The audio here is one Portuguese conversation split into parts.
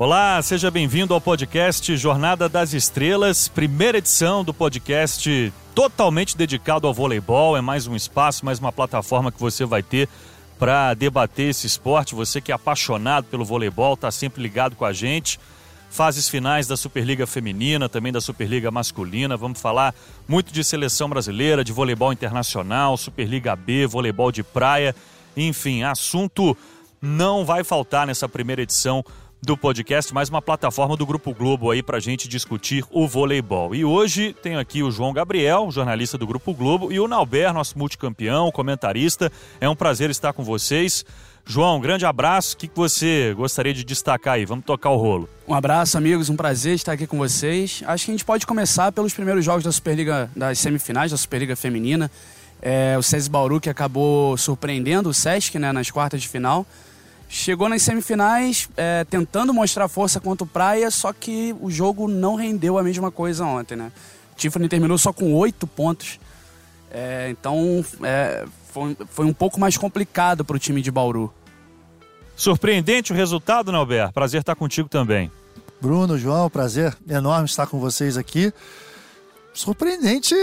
Olá, seja bem-vindo ao podcast Jornada das Estrelas, primeira edição do podcast totalmente dedicado ao voleibol. É mais um espaço, mais uma plataforma que você vai ter para debater esse esporte. Você que é apaixonado pelo voleibol, está sempre ligado com a gente. Fases finais da Superliga Feminina, também da Superliga Masculina. Vamos falar muito de seleção brasileira, de voleibol internacional, Superliga B, voleibol de praia. Enfim, assunto não vai faltar nessa primeira edição do podcast, mais uma plataforma do Grupo Globo aí para a gente discutir o voleibol. E hoje tenho aqui o João Gabriel, jornalista do Grupo Globo, e o Nauber, nosso multicampeão, comentarista. É um prazer estar com vocês. João, um grande abraço. O que você gostaria de destacar aí? Vamos tocar o rolo. Um abraço, amigos. Um prazer estar aqui com vocês. Acho que a gente pode começar pelos primeiros jogos da Superliga, das semifinais da Superliga Feminina. É, o SESI Bauru que acabou surpreendendo o Sesc né, nas quartas de final. Chegou nas semifinais é, tentando mostrar força contra o Praia, só que o jogo não rendeu a mesma coisa ontem, né? Tiffany terminou só com oito pontos. É, então é, foi, foi um pouco mais complicado para o time de Bauru. Surpreendente o resultado, Nelber. Prazer estar contigo também. Bruno, João, prazer enorme estar com vocês aqui. Surpreendente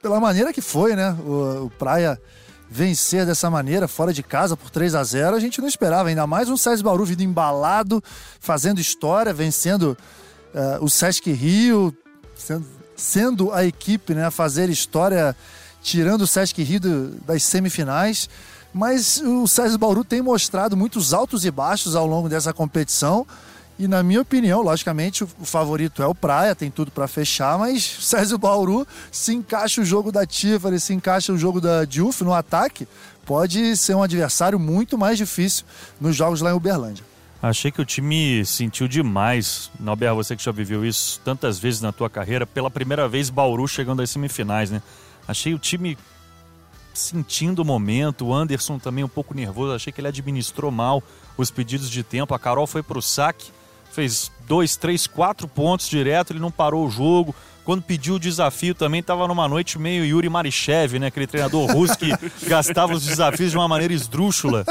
pela maneira que foi, né? O, o Praia vencer dessa maneira, fora de casa, por 3 a 0 a gente não esperava. Ainda mais um César Bauru vindo embalado, fazendo história, vencendo uh, o Sesc Rio, sendo, sendo, a equipe né, a fazer história, tirando o Sesc Rio do, das semifinais. Mas o César Bauru tem mostrado muitos altos e baixos ao longo dessa competição. E na minha opinião, logicamente, o favorito é o Praia, tem tudo para fechar, mas César Bauru se encaixa o jogo da Tiffany, se encaixa o jogo da Diouf no ataque, pode ser um adversário muito mais difícil nos jogos lá em Uberlândia. Achei que o time sentiu demais. Nauber, você que já viveu isso tantas vezes na tua carreira, pela primeira vez Bauru chegando às semifinais, né? Achei o time sentindo o momento, o Anderson também um pouco nervoso, achei que ele administrou mal os pedidos de tempo, a Carol foi para o saque, fez dois, três, quatro pontos direto, ele não parou o jogo. Quando pediu o desafio também estava numa noite meio Yuri Marichev, né? Aquele treinador russo que gastava os desafios de uma maneira esdrúxula.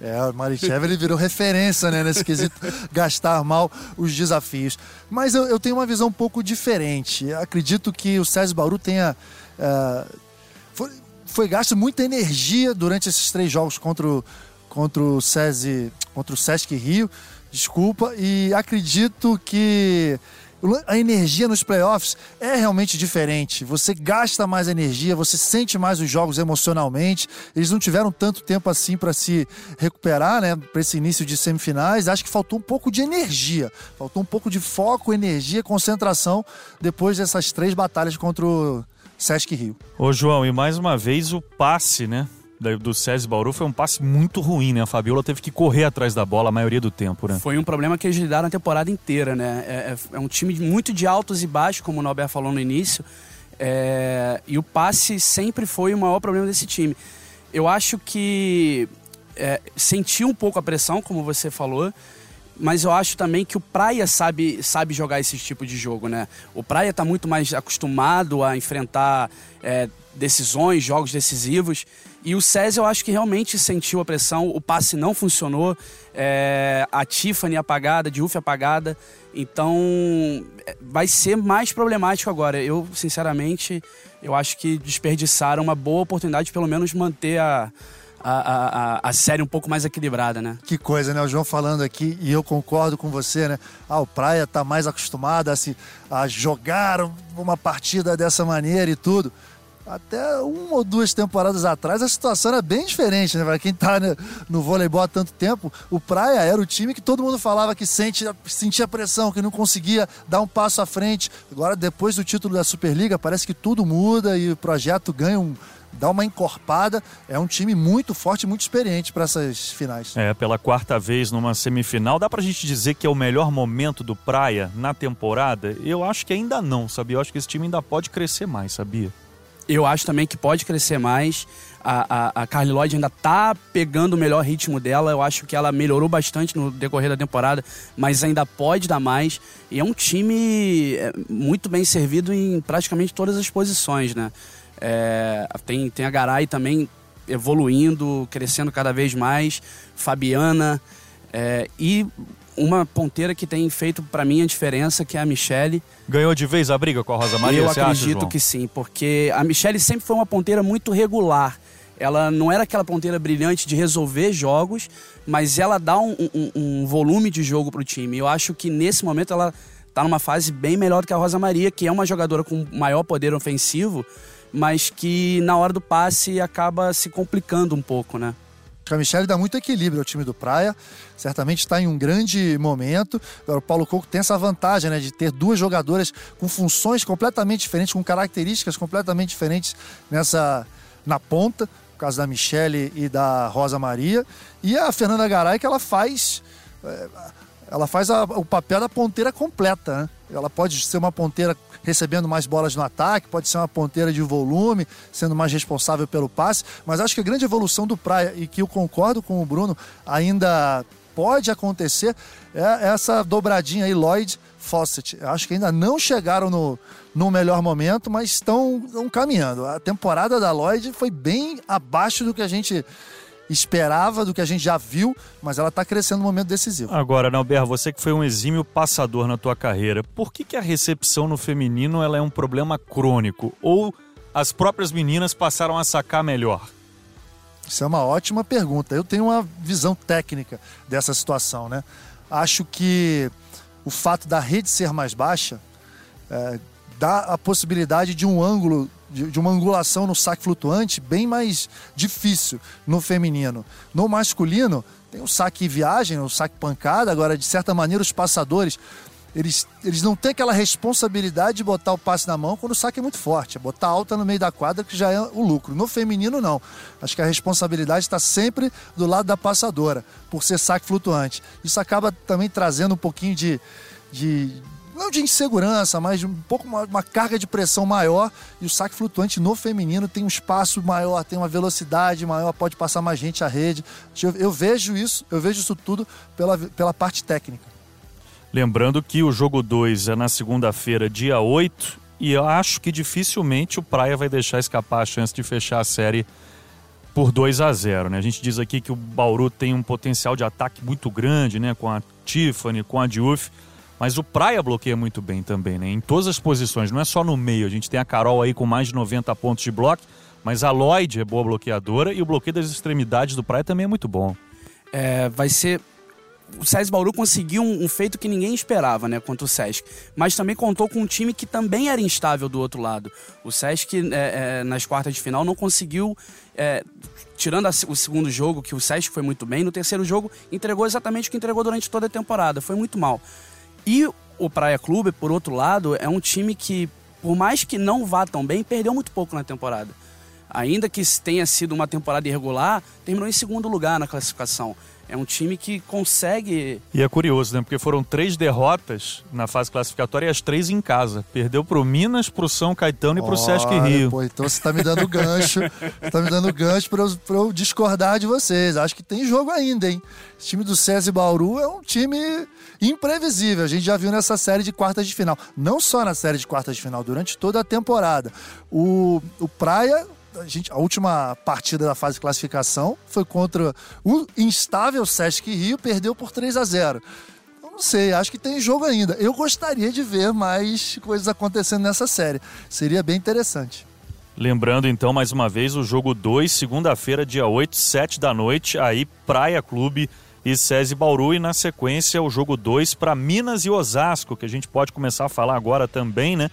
É, o Marichev ele virou referência, né? Nesse quesito, gastar mal os desafios. Mas eu, eu, tenho uma visão um pouco diferente. acredito que o César Bauru tenha... Uh, foi, foi gasto muita energia durante esses três jogos contra o, contra o SESI, contra o Sesc Rio desculpa, e acredito que a energia nos playoffs é realmente diferente. Você gasta mais energia, você sente mais os jogos emocionalmente. Eles não tiveram tanto tempo assim para se recuperar, né? Para esse início de semifinais. Acho que faltou um pouco de energia, faltou um pouco de foco, energia, concentração depois dessas três batalhas contra o Sesc Rio. Ô, João, e mais uma vez o passe, né? Do César Bauru foi um passe muito ruim, né? A Fabiola teve que correr atrás da bola a maioria do tempo, né? Foi um problema que eles lidaram a temporada inteira, né? É, é, é um time muito de altos e baixos, como o Norberto falou no início. É, e o passe sempre foi o maior problema desse time. Eu acho que é, sentiu um pouco a pressão, como você falou, mas eu acho também que o Praia sabe, sabe jogar esse tipo de jogo, né? O Praia está muito mais acostumado a enfrentar é, decisões, jogos decisivos. E o César, eu acho que realmente sentiu a pressão, o passe não funcionou, é, a Tiffany apagada, a Diouf apagada. Então, é, vai ser mais problemático agora. Eu, sinceramente, eu acho que desperdiçaram uma boa oportunidade de pelo menos manter a, a, a, a, série um pouco mais equilibrada, né? Que coisa, né? O João falando aqui, e eu concordo com você, né? Ah, o Praia tá mais acostumado a, se, a jogar uma partida dessa maneira e tudo até uma ou duas temporadas atrás a situação era bem diferente, né? Para quem tá no voleibol há tanto tempo, o Praia era o time que todo mundo falava que sente, sentia pressão, que não conseguia dar um passo à frente. Agora, depois do título da Superliga, parece que tudo muda e o projeto ganha um, dá uma encorpada. É um time muito forte, muito experiente para essas finais. É, pela quarta vez numa semifinal. Dá para a gente dizer que é o melhor momento do Praia na temporada? Eu acho que ainda não, sabia? Eu acho que esse time ainda pode crescer mais, sabia? Eu acho também que pode crescer mais. A, a, a Carly Lloyd ainda tá pegando o melhor ritmo dela. Eu acho que ela melhorou bastante no decorrer da temporada, mas ainda pode dar mais. E é um time é, muito bem servido em praticamente todas as posições, né? É, tem, tem a Garay também evoluindo, crescendo cada vez mais. Fabiana. É, e uma ponteira que tem feito para mim a diferença, que é a Michele. Ganhou de vez a briga com a Rosa Maria, Eu acredito acha, que sim, porque a Michele sempre foi uma ponteira muito regular. Ela não era aquela ponteira brilhante de resolver jogos, mas ela dá um, um, um volume de jogo pro time. Eu acho que nesse momento ela tá numa fase bem melhor do que a Rosa Maria, que é uma jogadora com maior poder ofensivo, mas que na hora do passe acaba se complicando um pouco, né? A Michelle dá muito equilíbrio ao time do Praia, certamente está em um grande momento. Agora, o Paulo Coco tem essa vantagem né, de ter duas jogadoras com funções completamente diferentes, com características completamente diferentes nessa na ponta, no caso da Michelle e da Rosa Maria. E a Fernanda Garay, que ela faz. é, Ela faz a- o papel da ponteira completa. Né? Ela pode ser uma ponteira recebendo mais bolas no ataque, pode ser uma ponteira de volume, sendo mais responsável pelo passe. Mas acho que a grande evolução do Praia, e que eu concordo com o Bruno, ainda pode acontecer, é essa dobradinha aí, Lloyd Fawcett. Acho que ainda não chegaram no, no melhor momento, mas estão, estão caminhando. A temporada da Lloyd foi bem abaixo do que a gente esperava, do que a gente já viu, mas ela está crescendo no momento decisivo. Agora, Nauber, você que foi um exímio passador na tua carreira, por que, que a recepção no feminino ela é um problema crônico? Ou as próprias meninas passaram a sacar melhor? Isso é uma ótima pergunta. Eu tenho uma visão técnica dessa situação, né? Acho que o fato da rede ser mais baixa é, dá a possibilidade de um ângulo, de, de uma angulação no saque flutuante bem mais difícil no feminino. No masculino, tem o saque viagem, o saque pancada. Agora, de certa maneira, os passadores eles, eles não têm aquela responsabilidade de botar o passe na mão quando o saque é muito forte. É botar alta no meio da quadra que já é o lucro. No feminino, não. Acho que a responsabilidade está sempre do lado da passadora, por ser saque flutuante. Isso acaba também trazendo um pouquinho de. de não de insegurança, mas um pouco uma, uma carga de pressão maior. E o saque flutuante no feminino tem um espaço maior, tem uma velocidade maior, pode passar mais gente à rede. Eu, eu vejo isso, eu vejo isso tudo pela, pela parte técnica. Lembrando que o jogo 2 é na segunda-feira, dia 8, e eu acho que dificilmente o Praia vai deixar escapar a chance de fechar a série por 2 a 0 né? A gente diz aqui que o Bauru tem um potencial de ataque muito grande, né? Com a Tiffany, com a Diouf, mas o Praia bloqueia muito bem também, né? Em todas as posições, não é só no meio. A gente tem a Carol aí com mais de 90 pontos de bloco, mas a Lloyd é boa bloqueadora e o bloqueio das extremidades do Praia também é muito bom. É, vai ser o SESI Bauru conseguiu um, um, feito que ninguém esperava, né, contra o Sesc. Mas também contou com um time que também era instável do outro lado. O Sesc, é, é, nas quartas de final, não conseguiu, é, tirando a, o segundo jogo, que o Sesc foi muito bem, no terceiro jogo entregou exatamente o que entregou durante toda a temporada. Foi muito mal. E o Praia Clube, por outro lado, é um time que, por mais que não vá tão bem, perdeu muito pouco na temporada. Ainda que tenha sido uma temporada irregular, terminou em segundo lugar na classificação. É um time que consegue. E é curioso, né? Porque foram três derrotas na fase classificatória e as três em casa. Perdeu pro Minas, pro São Caetano e pro Sesc Rio. Pô, então você tá me dando gancho. você tá me dando gancho pra eu, pra eu discordar de vocês. Acho que tem jogo ainda, hein? Esse time do SESI Bauru é um time imprevisível. A gente já viu nessa série de quartas de final. Não só na série de quartas de final, durante toda a temporada. O, o Praia a, gente, a última partida da fase de classificação foi contra o instável Sesc Rio, perdeu por 3 a 0 Eu não sei, acho que tem jogo ainda. Eu gostaria de ver mais coisas acontecendo nessa série. Seria bem interessante. Lembrando então, mais uma vez, o jogo 2, segunda-feira, dia 8, 7 da noite, aí Praia Clube e SESI Bauru, e na sequência o jogo 2 para Minas e Osasco, que a gente pode começar a falar agora também, né?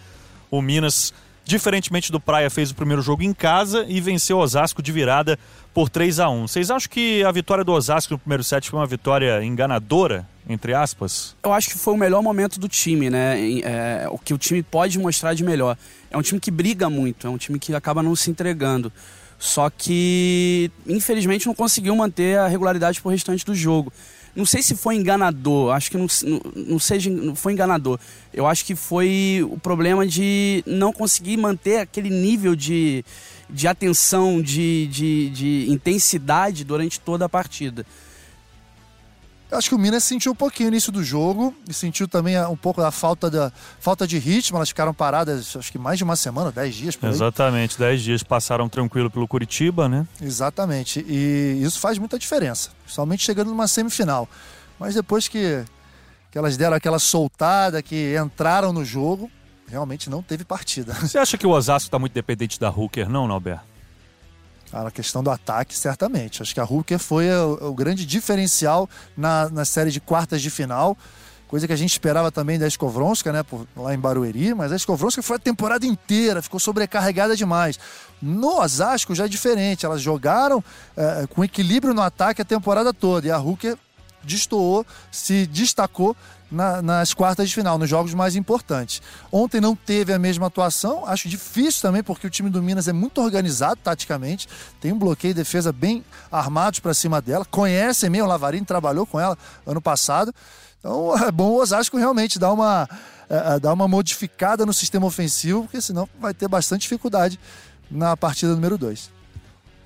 O Minas Diferentemente do Praia, fez o primeiro jogo em casa e venceu o Osasco de virada por 3 a 1 Vocês acham que a vitória do Osasco no primeiro set foi uma vitória enganadora, entre aspas? Eu acho que foi o melhor momento do time, né? É, o que o time pode mostrar de melhor. É um time que briga muito, é um time que acaba não se entregando. Só que, infelizmente, não conseguiu manter a regularidade pro restante do jogo. Não sei se foi enganador, acho que não, não, não, seja, não foi enganador. Eu acho que foi o problema de não conseguir manter aquele nível de, de atenção, de, de, de intensidade durante toda a partida. Eu acho que o Minas sentiu um pouquinho no início do jogo e sentiu também um pouco da falta, da, falta de ritmo. Elas ficaram paradas, acho que mais de uma semana, dez dias por aí. Exatamente, dez dias passaram tranquilo pelo Curitiba, né? Exatamente. E isso faz muita diferença, somente chegando numa semifinal. Mas depois que que elas deram aquela soltada, que entraram no jogo, realmente não teve partida. Você acha que o Osasco está muito dependente da Hooker, não, Norberto? Na questão do ataque, certamente. Acho que a Hooker foi o, o grande diferencial na, na série de quartas de final coisa que a gente esperava também da Escovronska, né, por, lá em Barueri, mas a Escovronska foi a temporada inteira, ficou sobrecarregada demais. No Osasco já é diferente, elas jogaram é, com equilíbrio no ataque a temporada toda, e a Hooker destoou, se destacou na, nas quartas de final, nos jogos mais importantes. Ontem não teve a mesma atuação, acho difícil também, porque o time do Minas é muito organizado taticamente, tem um bloqueio e defesa bem armados para cima dela, conhece mesmo, o Lavarini trabalhou com ela ano passado. Então é bom o Osasco realmente dar uma, é, é, dar uma modificada no sistema ofensivo, porque senão vai ter bastante dificuldade na partida número 2.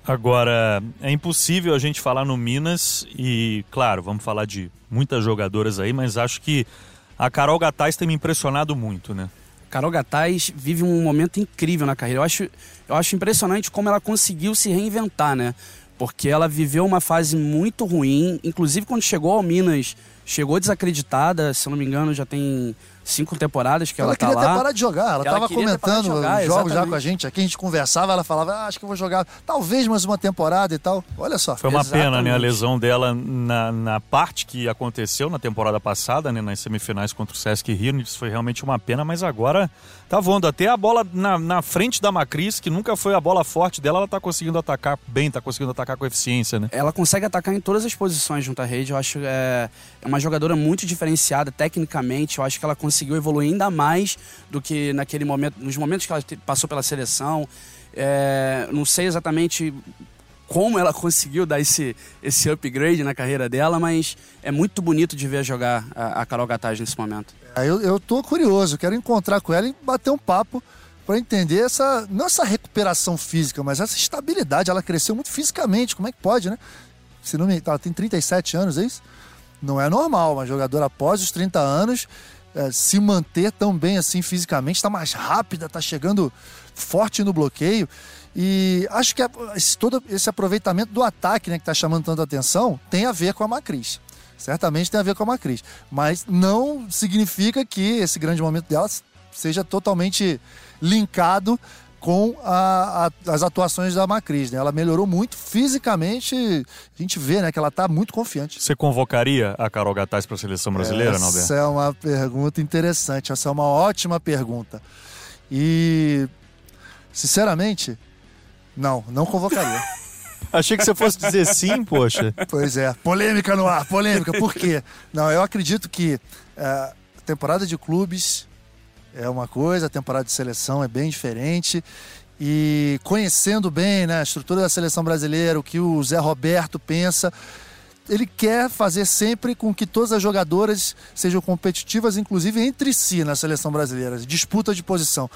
Agora, é impossível a gente falar no Minas e, claro, vamos falar de muitas jogadoras aí, mas acho que a Carol Gataz tem me impressionado muito, né? Carol Gataz vive um momento incrível na carreira. Eu acho, eu acho impressionante como ela conseguiu se reinventar, né? Porque ela viveu uma fase muito ruim, inclusive quando chegou ao Minas chegou desacreditada, se não me engano, já tem cinco temporadas que ela, ela tá lá. Ela queria ter parado de jogar, ela estava comentando jogar, jogos já com a gente, aqui a gente conversava, ela falava, ah, acho que eu vou jogar talvez mais uma temporada e tal. Olha só. Foi uma exatamente. pena, né, a lesão dela na, na parte que aconteceu na temporada passada, né, nas semifinais contra o Sesc Rio, isso foi realmente uma pena, mas agora tá voando. Até a bola na, na frente da Macris, que nunca foi a bola forte dela, ela tá conseguindo atacar bem, tá conseguindo atacar com eficiência, né? Ela consegue atacar em todas as posições junto à rede, eu acho é, é uma jogadora muito diferenciada tecnicamente, eu acho que ela conseguiu evoluir ainda mais do que naquele momento, nos momentos que ela passou pela seleção. É, não sei exatamente como ela conseguiu dar esse, esse upgrade na carreira dela, mas é muito bonito de ver jogar a, a Carol Gataz nesse momento. É, eu, eu tô curioso, quero encontrar com ela e bater um papo para entender essa, não essa recuperação física, mas essa estabilidade. Ela cresceu muito fisicamente, como é que pode, né? Se não me, ela tem 37 anos, é isso? Não é normal, uma jogadora após os 30 anos é, se manter tão bem assim fisicamente, está mais rápida, está chegando forte no bloqueio. E acho que esse, todo esse aproveitamento do ataque, né, que está chamando tanta atenção, tem a ver com a Macris. Certamente tem a ver com a Macris. Mas não significa que esse grande momento dela seja totalmente linkado com a, a, as atuações da Macris. Né? Ela melhorou muito fisicamente. A gente vê né, que ela está muito confiante. Você convocaria a Carol Gataz para a seleção brasileira, Essa? Essa é uma pergunta interessante. Essa é uma ótima pergunta. E, sinceramente, não, não convocaria. Achei que você fosse dizer sim, poxa. Pois é. Polêmica no ar, polêmica. Por quê? Não, eu acredito que é, temporada de clubes é uma coisa, a temporada de seleção é bem diferente. E conhecendo bem né, a estrutura da seleção brasileira, o que o Zé Roberto pensa, ele quer fazer sempre com que todas as jogadoras sejam competitivas, inclusive entre si na seleção brasileira, disputa de posição.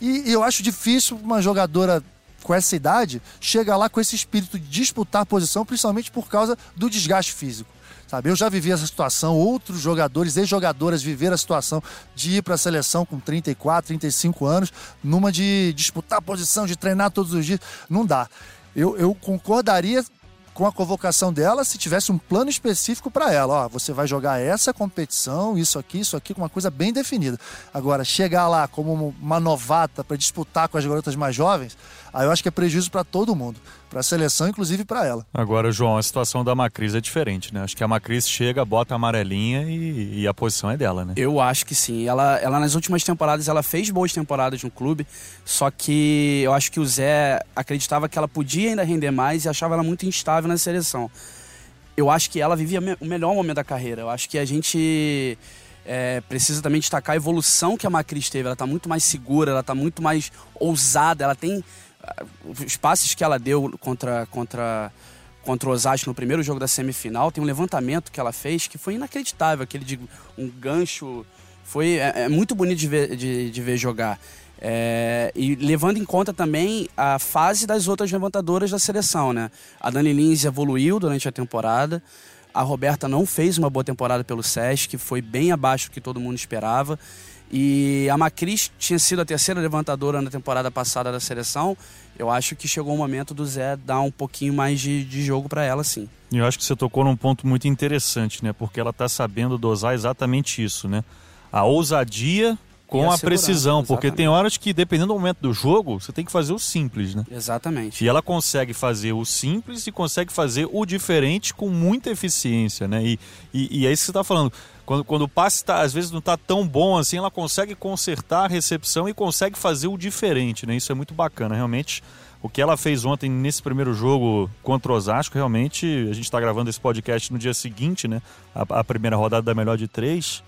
E eu acho difícil uma jogadora com essa idade chegar lá com esse espírito de disputar posição, principalmente por causa do desgaste físico. Sabe, eu já vivi essa situação, outros jogadores e jogadoras viveram a situação de ir para a seleção com 34, 35 anos, numa de disputar posição, de treinar todos os dias. Não dá. Eu, eu concordaria com a convocação dela se tivesse um plano específico para ela. Ó, você vai jogar essa competição, isso aqui, isso aqui, com uma coisa bem definida. Agora, chegar lá como uma novata para disputar com as garotas mais jovens, Aí eu acho que é prejuízo para todo mundo, para a seleção, inclusive para ela. Agora, João, a situação da Macris é diferente, né? Acho que a Macris chega, bota a amarelinha e, e, a posição é dela, né? Eu acho que sim. Ela, ela nas últimas temporadas, ela fez boas temporadas no clube, só que eu acho que o Zé acreditava que ela podia ainda render mais e achava ela muito instável na seleção. Eu acho que ela vivia o melhor momento da carreira. Eu acho que a gente é, precisa também destacar a evolução que a Macris teve. Ela está muito mais segura, ela está muito mais ousada, ela tem os passes que ela deu contra, contra, contra o Osasco no primeiro jogo da semifinal, tem um levantamento que ela fez que foi inacreditável, aquele de um gancho. Foi é, é muito bonito de ver, de, de ver jogar. É, e levando em conta também a fase das outras levantadoras da seleção, né? A Dani Lins evoluiu durante a temporada. A Roberta não fez uma boa temporada pelo SESC, foi bem abaixo do que todo mundo esperava. E a Macris tinha sido a terceira levantadora na temporada passada da seleção. Eu acho que chegou o momento do Zé dar um pouquinho mais de, de jogo para ela, sim. E eu acho que você tocou num ponto muito interessante, né? Porque ela está sabendo dosar exatamente isso, né? A ousadia com a, a precisão, porque exatamente. tem horas que, dependendo do momento do jogo, você tem que fazer o simples, né? Exatamente. E ela consegue fazer o simples e consegue fazer o diferente com muita eficiência, né? E, e, e é isso que você está falando. Quando, quando o passe tá, às vezes não está tão bom assim, ela consegue consertar a recepção e consegue fazer o diferente, né? Isso é muito bacana, realmente. O que ela fez ontem nesse primeiro jogo contra o Osasco, realmente, a gente está gravando esse podcast no dia seguinte, né? A, a primeira rodada da melhor de três.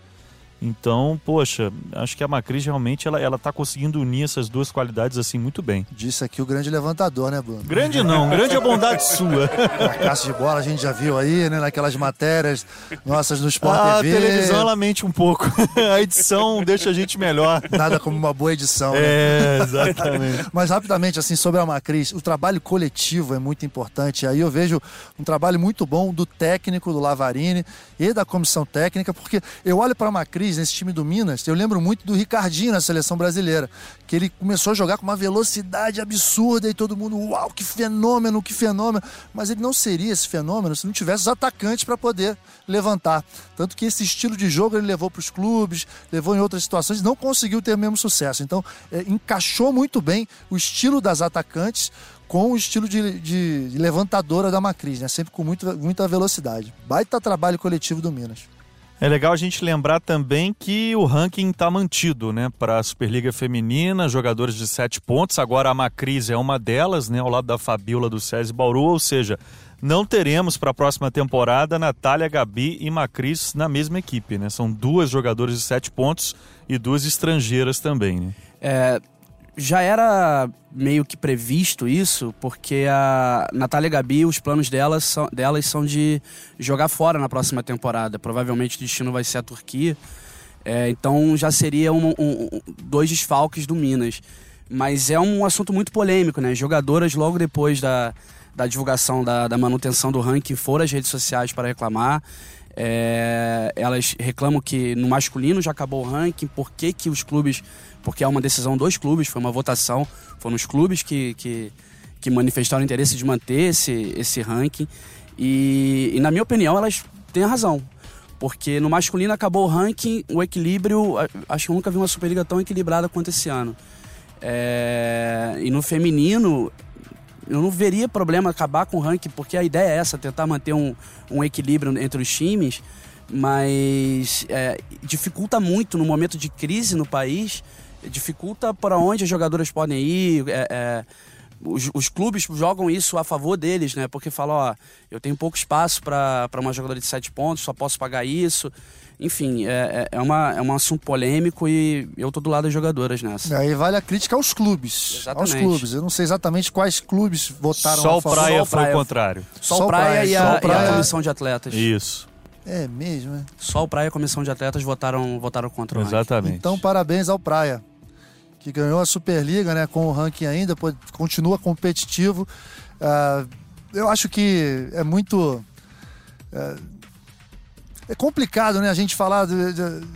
Então, poxa, acho que a Macris realmente ela, ela tá conseguindo unir essas duas qualidades assim muito bem. Disse aqui o grande levantador, né, Bruno? Grande não, grande é bondade sua. Fracasso de bola a gente já viu aí, né, naquelas matérias nossas no Sport ah, TV. A televisão ela mente um pouco. a edição deixa a gente melhor. Nada como uma boa edição, né? É, exatamente. Mas rapidamente, assim, sobre a Macris, o trabalho coletivo é muito importante. Aí eu vejo um trabalho muito bom do técnico, do Lavarini e da comissão técnica, porque eu olho para a Macris nesse time do Minas, eu lembro muito do Ricardinho na seleção brasileira, que ele começou a jogar com uma velocidade absurda e todo mundo, uau, que fenômeno, que fenômeno. Mas ele não seria esse fenômeno se não tivesse os atacantes para poder levantar. Tanto que esse estilo de jogo ele levou para os clubes, levou em outras situações não conseguiu ter o mesmo sucesso. Então, é, encaixou muito bem o estilo das atacantes com o estilo de, de, de levantadora da Macris, né? sempre com muito, muita velocidade. Baita trabalho coletivo do Minas. É legal a gente lembrar também que o ranking está mantido, né? Para a Superliga Feminina, jogadores de sete pontos. Agora a Macris é uma delas, né? Ao lado da Fabiola do SESI Bauru, ou seja, não teremos para a próxima temporada Natália, Gabi e Macris na mesma equipe, né? São duas jogadoras de sete pontos e duas estrangeiras também, né? É, já era meio que previsto isso, porque a Natália Gabi, os planos delas são, delas são de jogar fora na próxima temporada. Provavelmente o destino vai ser a Turquia. É, então já seria um, um, dois desfalques do Minas. Mas é um assunto muito polêmico, né? Jogadoras, logo depois da, da divulgação da, da manutenção do ranking, foram às redes sociais para reclamar. É, elas reclamam que no masculino já acabou o ranking, por que, que os clubes porque é uma decisão dos clubes, foi uma votação, foram os clubes que, que, que manifestaram interesse de manter esse, esse ranking. E, e, na minha opinião, elas têm razão. Porque no masculino acabou o ranking, o equilíbrio. Acho que eu nunca vi uma Superliga tão equilibrada quanto esse ano. É, e no feminino, eu não veria problema acabar com o ranking, porque a ideia é essa, tentar manter um, um equilíbrio entre os times, mas é, dificulta muito no momento de crise no país dificulta para onde as jogadoras podem ir. É, é, os, os, clubes jogam isso a favor deles, né? Porque falam, ó, eu tenho pouco espaço para uma jogadora de sete pontos, só posso pagar isso. Enfim, é, é, é, uma, é um assunto polêmico e eu tô do lado das jogadoras nessa. Aí vale a crítica aos clubes. Exatamente. Aos clubes. Eu não sei exatamente quais clubes votaram Só o Praia foi Praia. o contrário. Só, Só o Praia, praia, e, a, praia. e, a, comissão de atletas. Isso. É mesmo, é? Só o Praia e a comissão de atletas votaram, votaram contra o Exatamente. Então, parabéns ao Praia que ganhou a Superliga, né, com o ranking ainda, continua competitivo. Uh, eu acho que é muito. Uh, é complicado, né, a gente falar de, de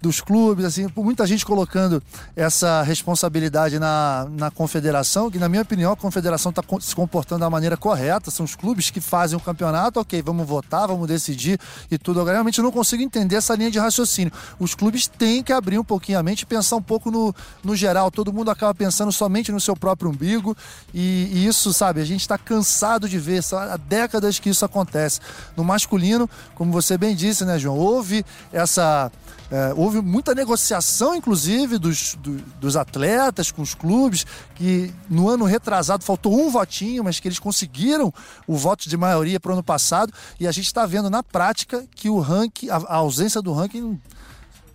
dos clubes, assim, muita gente colocando essa responsabilidade na, na confederação, que na minha opinião a confederação está se comportando da maneira correta, são os clubes que fazem o campeonato, ok, vamos votar, vamos decidir e tudo. Agora, realmente não consigo entender essa linha de raciocínio. Os clubes têm que abrir um pouquinho a mente e pensar um pouco no, no geral. Todo mundo acaba pensando somente no seu próprio umbigo e, e isso, sabe, a gente está cansado de ver, há décadas que isso acontece. No masculino, como você bem disse, né, João, houve essa é, houve muita negociação, inclusive, dos, do, dos atletas com os clubes, que no ano retrasado faltou um votinho, mas que eles conseguiram o voto de maioria para o ano passado. E a gente está vendo na prática que o ranking, a, a ausência do ranking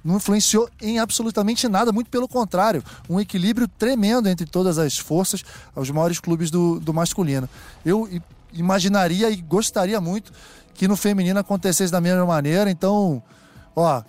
não influenciou em absolutamente nada, muito pelo contrário, um equilíbrio tremendo entre todas as forças, os maiores clubes do, do masculino. Eu imaginaria e gostaria muito que no feminino acontecesse da mesma maneira, então, ó,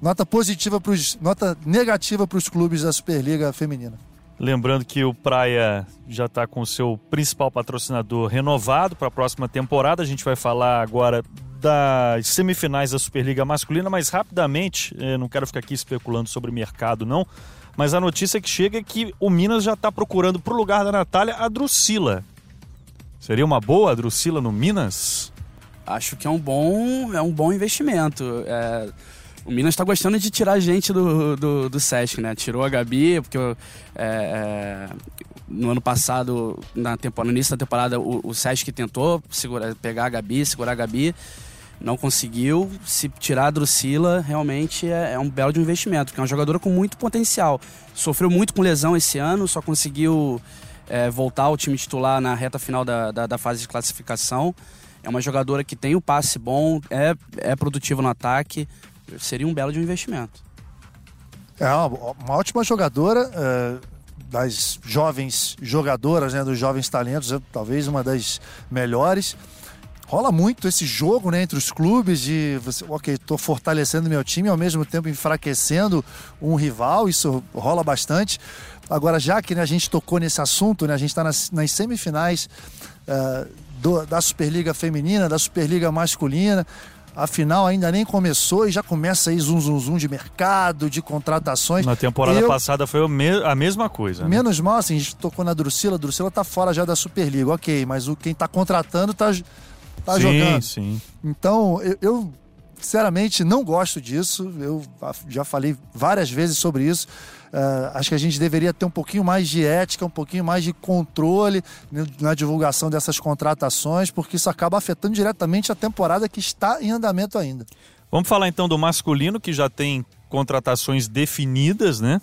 Nota positiva para os, nota negativa para os clubes da Superliga Feminina. Lembrando que o Praia já está com o seu principal patrocinador renovado para a próxima temporada. A gente vai falar agora das semifinais da Superliga Masculina, mas rapidamente, eh, não quero ficar aqui especulando sobre mercado, não mas a notícia que chega é que o Minas já está procurando para o lugar da Natália a Drusila. Seria uma boa a Drusila no Minas? Acho que é um bom, é um bom investimento. É, o Minas está gostando de tirar gente do, do, do, Sesc, né? Tirou a Gabi, porque é, é, no ano passado, na temporada, no início da temporada, o, o Sesc tentou segurar, pegar a Gabi, segurar a Gabi, não conseguiu. Se tirar a Drusila, realmente é, é um belo de um investimento, porque é uma jogadora com muito potencial. Sofreu muito com lesão esse ano, só conseguiu é, voltar ao time titular na reta final da, da, da fase de classificação. É uma jogadora que tem o passe bom, é, é produtiva no ataque. Seria um belo de um investimento. É uma, ótima jogadora. É das jovens jogadoras, né, dos jovens talentos, é talvez uma das melhores. Rola muito esse jogo né, entre os clubes de você, ok, estou fortalecendo meu time ao mesmo tempo enfraquecendo um rival, isso rola bastante. Agora, já que né, a gente tocou nesse assunto, né, a gente está nas, nas, semifinais uh, do, da Superliga Feminina, da Superliga Masculina. A final ainda nem começou e já começa aí zum, zum, zum de mercado, de contratações. Na temporada Eu, passada foi a mesma coisa. Né? Menos mal, assim, a gente tocou na Drusila. A Drusila tá fora já da Superliga, ok. Mas o, quem tá contratando tá, tá sim, jogando. Sim, Então, eu, eu sinceramente não gosto disso. Eu já falei várias vezes sobre isso. Uh, acho que a gente deveria ter um pouquinho mais de ética, um pouquinho mais de controle na divulgação dessas contratações, porque isso acaba afetando diretamente a temporada que está em andamento ainda. Vamos falar então do masculino, que já tem contratações definidas, né?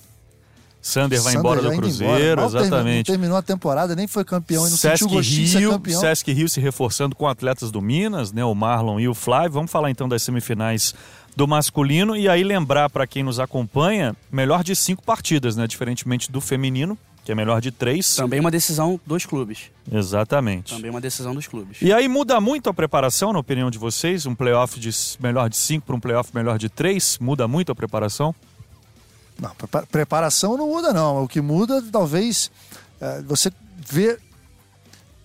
Sander vai Sander embora do Cruzeiro, embora. exatamente. Terminou, terminou a temporada, nem foi campeão e não Sesc sentiu gostinho Rio, de ser campeão. Sesc Rio se reforçando com atletas do Minas, né? O Marlon e o Flávio. Vamos falar então das semifinais do masculino e aí lembrar para quem nos acompanha, melhor de cinco partidas, né? Diferentemente do feminino, que é melhor de três. Também uma decisão dos clubes. Exatamente. Também uma decisão dos clubes. E aí muda muito a preparação, na opinião de vocês? Um playoff de melhor de cinco para um playoff melhor de três? Muda muito a preparação? Não, preparação não muda, não. O que muda, talvez, é você vê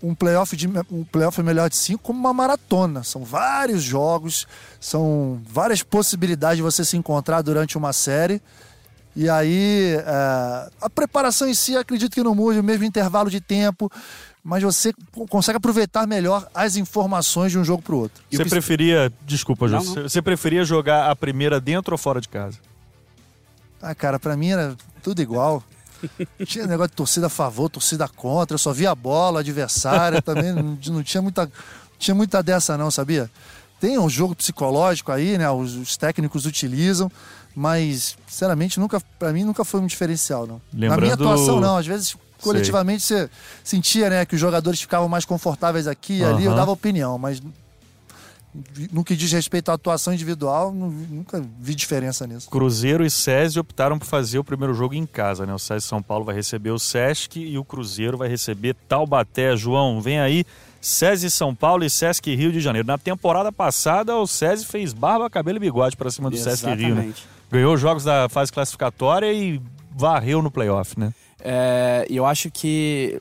um playoff, de, um playoff melhor de cinco como uma maratona. São vários jogos, são várias possibilidades de você se encontrar durante uma série. E aí, é, a preparação em si, acredito que não mude, o mesmo intervalo de tempo, mas você consegue aproveitar melhor as informações de um jogo para o outro. Você preferia, desculpa, Jô, você preferia jogar a primeira dentro ou fora de casa? Ah, cara, para mim era tudo igual. tinha negócio de torcida a favor, torcida contra, eu só via a bola, adversária, também não, não, tinha muita, tinha muita dessa não, sabia? Tem um jogo psicológico aí, né? Os, os técnicos utilizam, mas sinceramente nunca, para mim nunca foi um diferencial, não. Lembrando... Na minha atuação não, às vezes coletivamente Sei. você sentia, né, que os jogadores ficavam mais confortáveis aqui e ali, eu dava opinião, mas no que diz respeito à atuação individual, nunca vi diferença nisso. Cruzeiro e SESI optaram por fazer o primeiro jogo em casa, né? O SESI São Paulo vai receber o Sesc e o Cruzeiro vai receber Taubaté. João, vem aí, SESI São Paulo e Sesc Rio de Janeiro. Na temporada passada, o SESI fez barba, cabelo e bigode para cima do Exatamente. Sesc Rio, né? Ganhou jogos da fase classificatória e varreu no playoff, né? É, eu acho que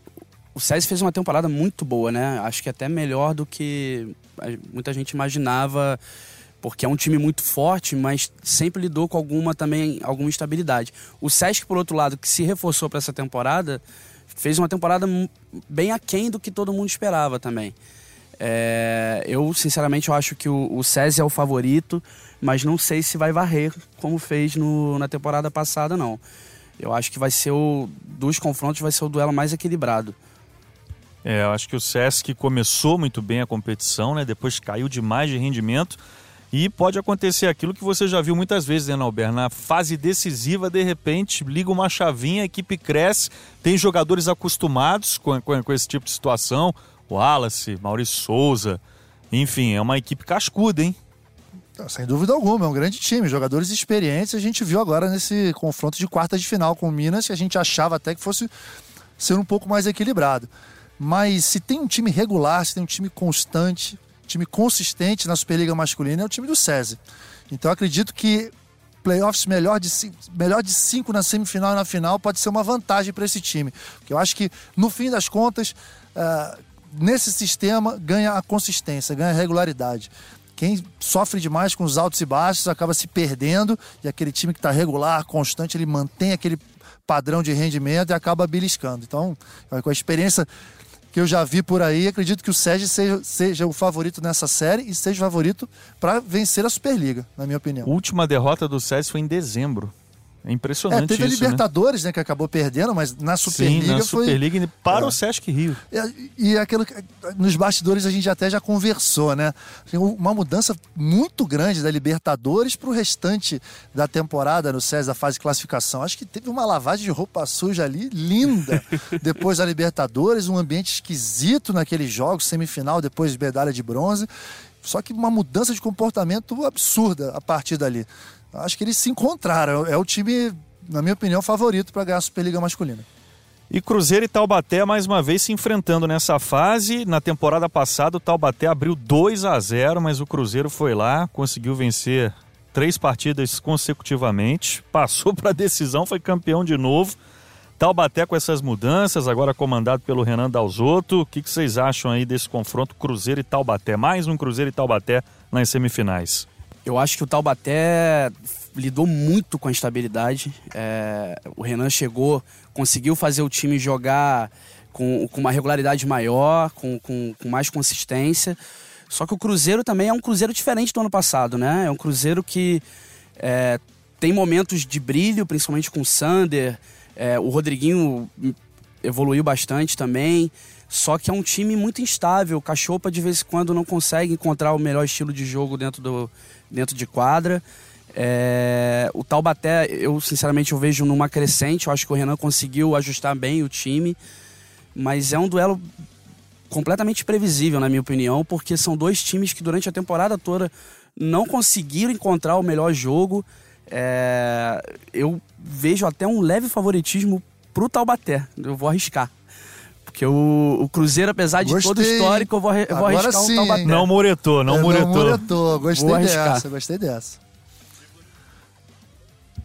o SESI fez uma temporada muito boa, né? Acho que até melhor do que muita gente imaginava, porque é um time muito forte, mas sempre lidou com alguma também alguma instabilidade. O Sesc, por outro lado, que se reforçou para essa temporada, fez uma temporada bem aquém do que todo mundo esperava também. É, eu, sinceramente, eu acho que o, o SESI é o favorito, mas não sei se vai varrer como fez no, na temporada passada, não. Eu acho que vai ser o. Dos confrontos, vai ser o duelo mais equilibrado. É, eu acho que o Sesc começou muito bem a competição, né? Depois caiu demais de rendimento. E pode acontecer aquilo que você já viu muitas vezes, né, Albert? Na fase decisiva, de repente, liga uma chavinha, a equipe cresce, tem jogadores acostumados com, com, com esse tipo de situação. Wallace, Maurício Souza. Enfim, é uma equipe cascuda, hein? Sem dúvida alguma, é um grande time, jogadores experientes. A gente viu agora nesse confronto de quartas de final com o Minas, que a gente achava até que fosse ser um pouco mais equilibrado. Mas se tem um time regular, se tem um time constante, time consistente na Superliga Masculina, é o time do SESI. Então acredito que playoffs melhor de, melhor de cinco na semifinal e na final pode ser uma vantagem para esse time. Porque eu acho que, no fim das contas, uh, nesse sistema ganha a consistência, ganha a regularidade. Quem sofre demais com os altos e baixos acaba se perdendo e aquele time que está regular, constante, ele mantém aquele padrão de rendimento e acaba beliscando. Então, com a experiência que eu já vi por aí, acredito que o Sérgio seja, seja o favorito nessa série e seja o favorito para vencer a Superliga, na minha opinião. Última derrota do Sérgio foi em dezembro. É impressionante é, teve isso, a Libertadores, né? né? que acabou perdendo, mas na Superliga Sim, na foi... Superliga para é. o Sesc Rio. E, e aquilo nos bastidores a gente até já conversou, né? Uma mudança muito grande da Libertadores para o restante da temporada no SES, da fase de classificação. Acho que teve uma lavagem de roupa suja ali, linda, depois da Libertadores, um ambiente esquisito naqueles jogos, semifinal, depois de medalha de bronze. Só que uma mudança de comportamento absurda a partir dali acho que eles se encontraram. É o time, na minha opinião, favorito para ganhar a Superliga masculina. E Cruzeiro e Taubaté mais uma vez se enfrentando nessa fase. Na temporada passada, o Taubaté abriu 2 a 0, mas o Cruzeiro foi lá, conseguiu vencer três partidas consecutivamente, passou para a decisão, foi campeão de novo. Taubaté com essas mudanças, agora comandado pelo Renan Dalzotto. O que, que vocês acham aí desse confronto Cruzeiro e Taubaté? Mais um Cruzeiro e Taubaté nas semifinais. Eu acho que o Taubaté lidou muito com a estabilidade. É, o Renan chegou, conseguiu fazer o time jogar com, com uma regularidade maior, com, com, com, mais consistência. Só que o Cruzeiro também é um Cruzeiro diferente do ano passado, né? É um Cruzeiro que é, tem momentos de brilho, principalmente com o Sander. É, o Rodriguinho evoluiu bastante também. Só que é um time muito instável. O Cachopa de vez em quando não consegue encontrar o melhor estilo de jogo dentro, do, dentro de quadra. É, o Taubaté, eu sinceramente eu vejo numa crescente. Eu acho que o Renan conseguiu ajustar bem o time. Mas é um duelo completamente previsível, na minha opinião, porque são dois times que durante a temporada toda não conseguiram encontrar o melhor jogo. É, eu vejo até um leve favoritismo pro Taubaté. Eu vou arriscar. Porque o, o Cruzeiro, apesar de Gostei. todo o histórico, eu vou, eu vou arriscar sim. um Taubaté. Não muretou, não é, muretou. Não muretou, gostei dessa, gostei dessa.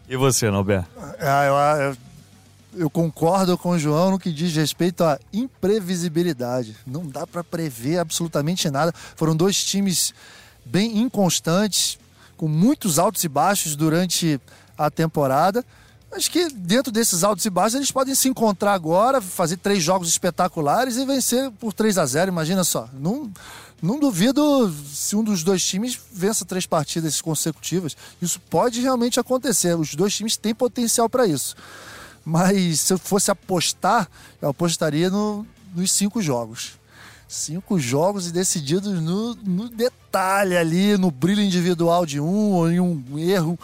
E você, Norberto? Ah, eu, eu, eu, concordo com o João no que diz respeito à imprevisibilidade. Não dá para prever absolutamente nada. Foram dois times bem inconstantes, com muitos altos e baixos durante a temporada. Acho que dentro desses altos e baixos eles podem se encontrar agora, fazer três jogos espetaculares e vencer por 3 a 0 Imagina só. Não, não duvido se um dos dois times vença três partidas consecutivas. Isso pode realmente acontecer. Os dois times têm potencial para isso. Mas se eu fosse apostar, eu apostaria no, nos cinco jogos. Cinco jogos e decididos no, no detalhe ali, no brilho individual de um ou em um erro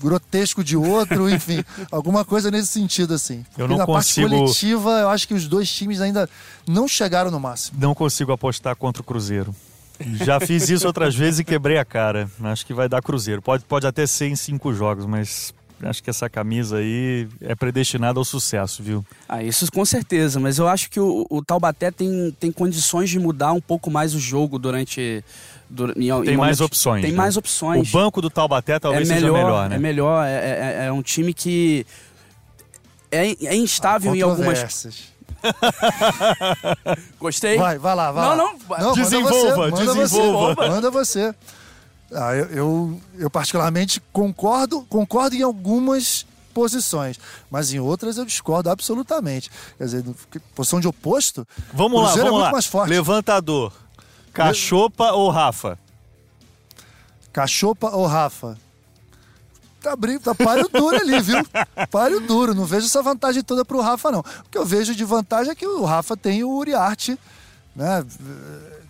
grotesco de outro, enfim, alguma coisa nesse sentido assim. Porque eu não na consigo... parte coletiva, eu acho que os dois times ainda não chegaram no máximo. Não consigo apostar contra o Cruzeiro. Já fiz isso outras vezes e quebrei a cara. Acho que vai dar Cruzeiro. Pode, pode até ser em cinco jogos, mas acho que essa camisa aí é predestinada ao sucesso, viu? Ah, isso com certeza, mas eu acho que o, o Taubaté tem, tem condições de mudar um pouco mais o jogo durante. durante em, tem em mais opções. Tem né? mais opções. O banco do Taubaté talvez é melhor, seja melhor, né? É melhor, é, é, é, é um time que é, é instável em algumas. Gostei? Vai, vai lá, vai não, lá. Não, não. Desenvolva, manda você, desenvolva. Manda você. Manda você. Ah, eu, eu, eu, particularmente concordo, concordo em algumas posições, mas em outras eu discordo absolutamente. Quer dizer, posição de oposto. Vamos lá, é vamos é lá. Mais forte. Levantador. Cachopa Le... ou Rafa? Cachopa ou Rafa? Tá, brin... tá páreo duro ali, viu? Páreo duro. Não vejo essa vantagem toda pro Rafa, não. O que eu vejo de vantagem é que o Rafa tem o Uriarte, né?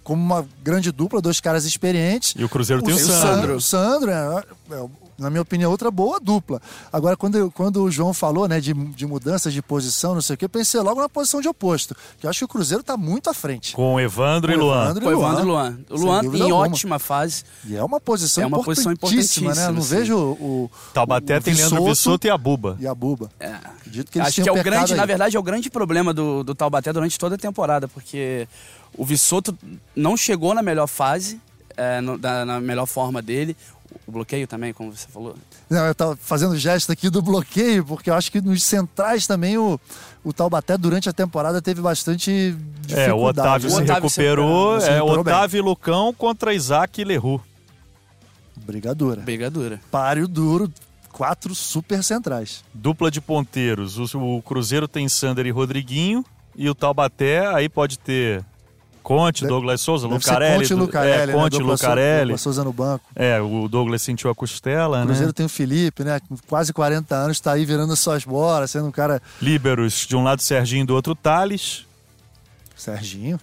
Como uma grande dupla, dois caras experientes. E o Cruzeiro o tem o Sandro. O Sandro, é, é, na minha opinião, outra boa dupla. Agora, quando, quando o João falou né, de, de mudanças de posição, não sei o que, eu pensei logo na posição de oposto. Que eu acho que o Cruzeiro está muito à frente. Com Evandro Com e Luan. Evandro Com Evandro e Luan. O Luan em alguma. ótima fase. E é uma posição é uma posição importantíssima, né? Eu não sim. vejo o. Taubaté tem Leandro Vissoto e a Buba. E a Buba. É. Acredito que eles Acho que é o grande, aí. na verdade, é o grande problema do, do Taubaté durante toda a temporada, porque o Vissoto não chegou na melhor fase, é, no, da, na melhor forma dele. O bloqueio também, como você falou. Não, eu estava fazendo gesto aqui do bloqueio, porque eu acho que nos centrais também o, o Taubaté durante a temporada teve bastante dificuldade. É, o Otávio, o se, Otávio recuperou, se recuperou. É, Otávio e Lucão contra Isaac e Leroux. Brigadura. Brigadura. Páreo duro, quatro super centrais. Dupla de ponteiros. O, o Cruzeiro tem Sander e Rodriguinho. E o Taubaté aí pode ter Conte, Deve- Douglas Souza, Lucarelli. Conte e Lucarelli, é, né? Conte Douglas Sou- Lucarelli. Douglas Souza no banco. É, o Douglas sentiu a costela, O Cruzeiro né? tem o Felipe, né? Quase 40 anos, tá aí virando suas bolas, sendo um cara. Líberos, de um lado Serginho, do outro Thales. Serginho.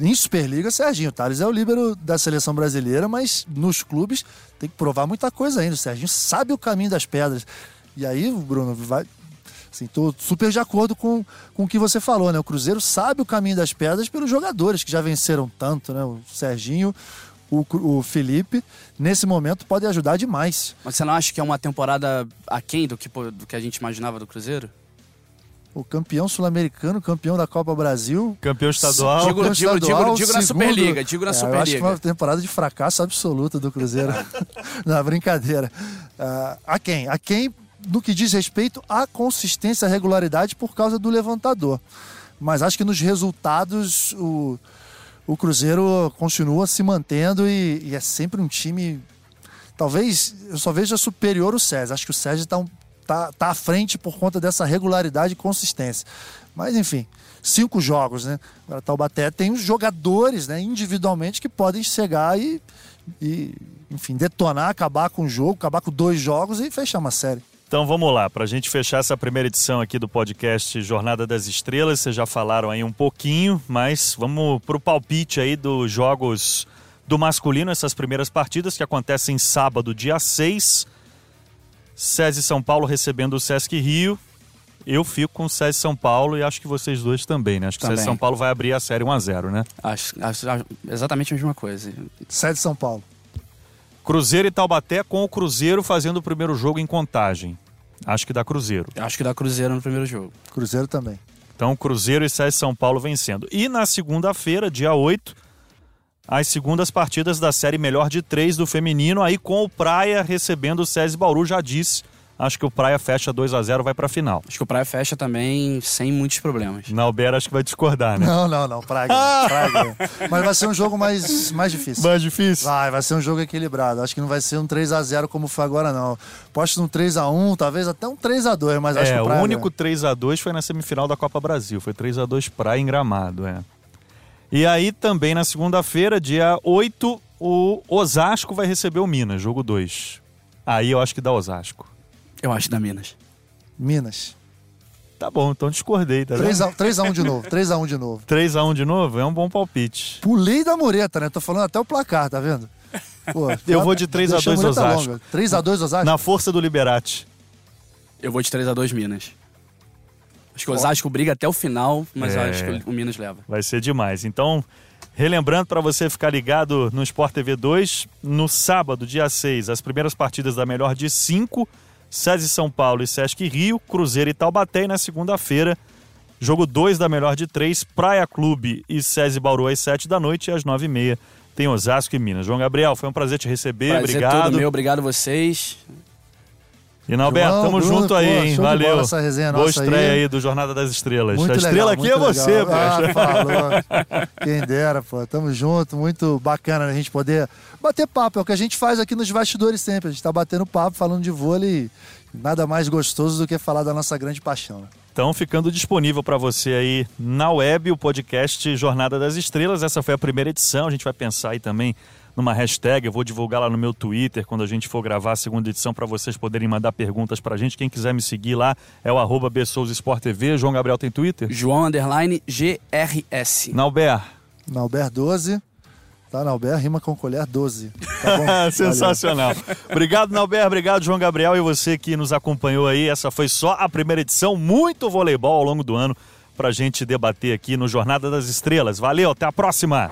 Em Superliga, Serginho. O Thales é o líbero da seleção brasileira, mas nos clubes tem que provar muita coisa ainda. O Serginho sabe o caminho das pedras. E aí, Bruno, vai. Assim, tô super de acordo com, com o que você falou, né? O Cruzeiro sabe o caminho das pedras pelos jogadores que já venceram tanto, né? O Serginho, o, o Felipe, nesse momento podem ajudar demais. Mas você não acha que é uma temporada aquém do que, do que a gente imaginava do Cruzeiro? O campeão sul-americano, campeão da Copa Brasil, Campeão estadual. Digo- Campeão digo- digo- estadual, digo na segundo- Superliga, digo na É, Eu acho que Superliga. foi uma temporada de fracasso absoluta do Cruzeiro. Não, brincadeira. Ah, a quem? A quem no que diz respeito à consistência e regularidade por causa do levantador. Mas acho que nos resultados o, o Cruzeiro continua se mantendo e, e é sempre um time. Talvez eu só veja superior o César. Acho que o César está tá, tá à frente por conta dessa regularidade e consistência. Mas enfim, cinco jogos, né? Agora Taubaté tem os jogadores, né, individualmente que podem chegar e, e enfim, detonar, acabar com o jogo, acabar com dois jogos e fechar uma série. Então vamos lá, para a gente fechar essa primeira edição aqui do podcast Jornada das Estrelas, vocês já falaram aí um pouquinho, mas vamos pro palpite aí dos jogos do masculino, essas primeiras partidas que acontecem sábado, dia 6. SESI São Paulo recebendo o Sesc Rio. Eu fico com o SESI São Paulo e acho que vocês dois também, né? Acho que o SESI. São Paulo vai abrir a série 1 a 0 né? Acho, acho- acho exatamente a mesma coisa. Sede São Paulo. Cruzeiro e Taubaté com o Cruzeiro fazendo o primeiro jogo em contagem. Acho que dá Cruzeiro. Acho que dá Cruzeiro no primeiro jogo. Cruzeiro também. Então, Cruzeiro e SESI São Paulo vencendo. E na segunda-feira, dia 8, as segundas partidas da série Melhor de Três do feminino, aí com o Praia recebendo o SESI Bauru, já disse. Acho que o Praia fecha 2 a 0 vai pra final. Acho que o Praia fecha também sem muitos problemas. Nauber acho que vai discordar, né? Não, não, não. Praga. praga. Mas vai ser um jogo mais, mais difícil. Mais difícil. Vai, vai ser um jogo equilibrado. Acho que não vai ser um 3 a 0 como foi agora, não. Posto num 3 a 1 talvez até um 3 a 2 mas acho que É, o o Praga... único 3 a 2 foi na semifinal da Copa Brasil. Foi 3 a 2 Praia em Gramado, é. E aí também na segunda-feira, dia 8, o Osasco vai receber o Minas, jogo 2. Aí eu acho que dá Osasco. Eu acho da Minas. Minas. Tá bom, então discordei, tá vendo? 3 a, 3 a 1 de novo, 3 a 1 de novo. 3x1 de novo? É um bom palpite. Pulei da mureta, né? Tô falando até o placar, tá vendo? Pô, Eu vou de 3 a 2 Osasco. 3 a 2 Osasco? Na força do Liberati. Eu vou de 3x2 Minas. Acho que o Osasco briga até o final, mas eu É. acho que o Minas leva. Vai ser demais. Então, relembrando para você ficar ligado no Sport TV 2, no sábado, dia 6, as primeiras partidas da melhor de 5, SESI São Paulo e Sesc Rio, Cruzeiro e Taubaté. E na segunda-feira, jogo 2 da melhor de 3, Praia Clube e SESI Bauru às 7 da noite e às 9h30 tem Osasco e Minas. João Gabriel, foi um prazer te receber. Prazer Obrigado. todo meu, obrigado vocês. E João, tamo Bruno, junto aí, pô, hein? Valeu. bola essa resenha Boa estreia aí. aí do Jornada das Estrelas. Muito a estrela legal, aqui é você, legal. poxa. Ah, falou. Quem dera, pô. Tamo junto. Muito bacana a gente poder bater papo. É o que a gente faz aqui nos bastidores sempre. A gente tá batendo papo, falando de vôlei. Nada mais gostoso do que falar da nossa grande paixão. né? Então, ficando disponível para você aí na web o podcast Jornada das Estrelas. Essa foi a primeira edição. A gente vai pensar aí também numa hashtag. Eu vou divulgar lá no meu Twitter quando a gente for gravar a segunda edição para vocês poderem mandar perguntas pra gente. Quem quiser me seguir lá é o arroba TV. João Gabriel tem Twitter? João Underline GRS. Nauber. Nauber 12. Tá, Nauber rima com colher 12. Tá. Sensacional. Obrigado, Nauber. Obrigado, João Gabriel. E você que nos acompanhou aí. Essa foi só a primeira edição. Muito voleibol ao longo do ano pra gente debater aqui no Jornada das Estrelas. Valeu, até a próxima.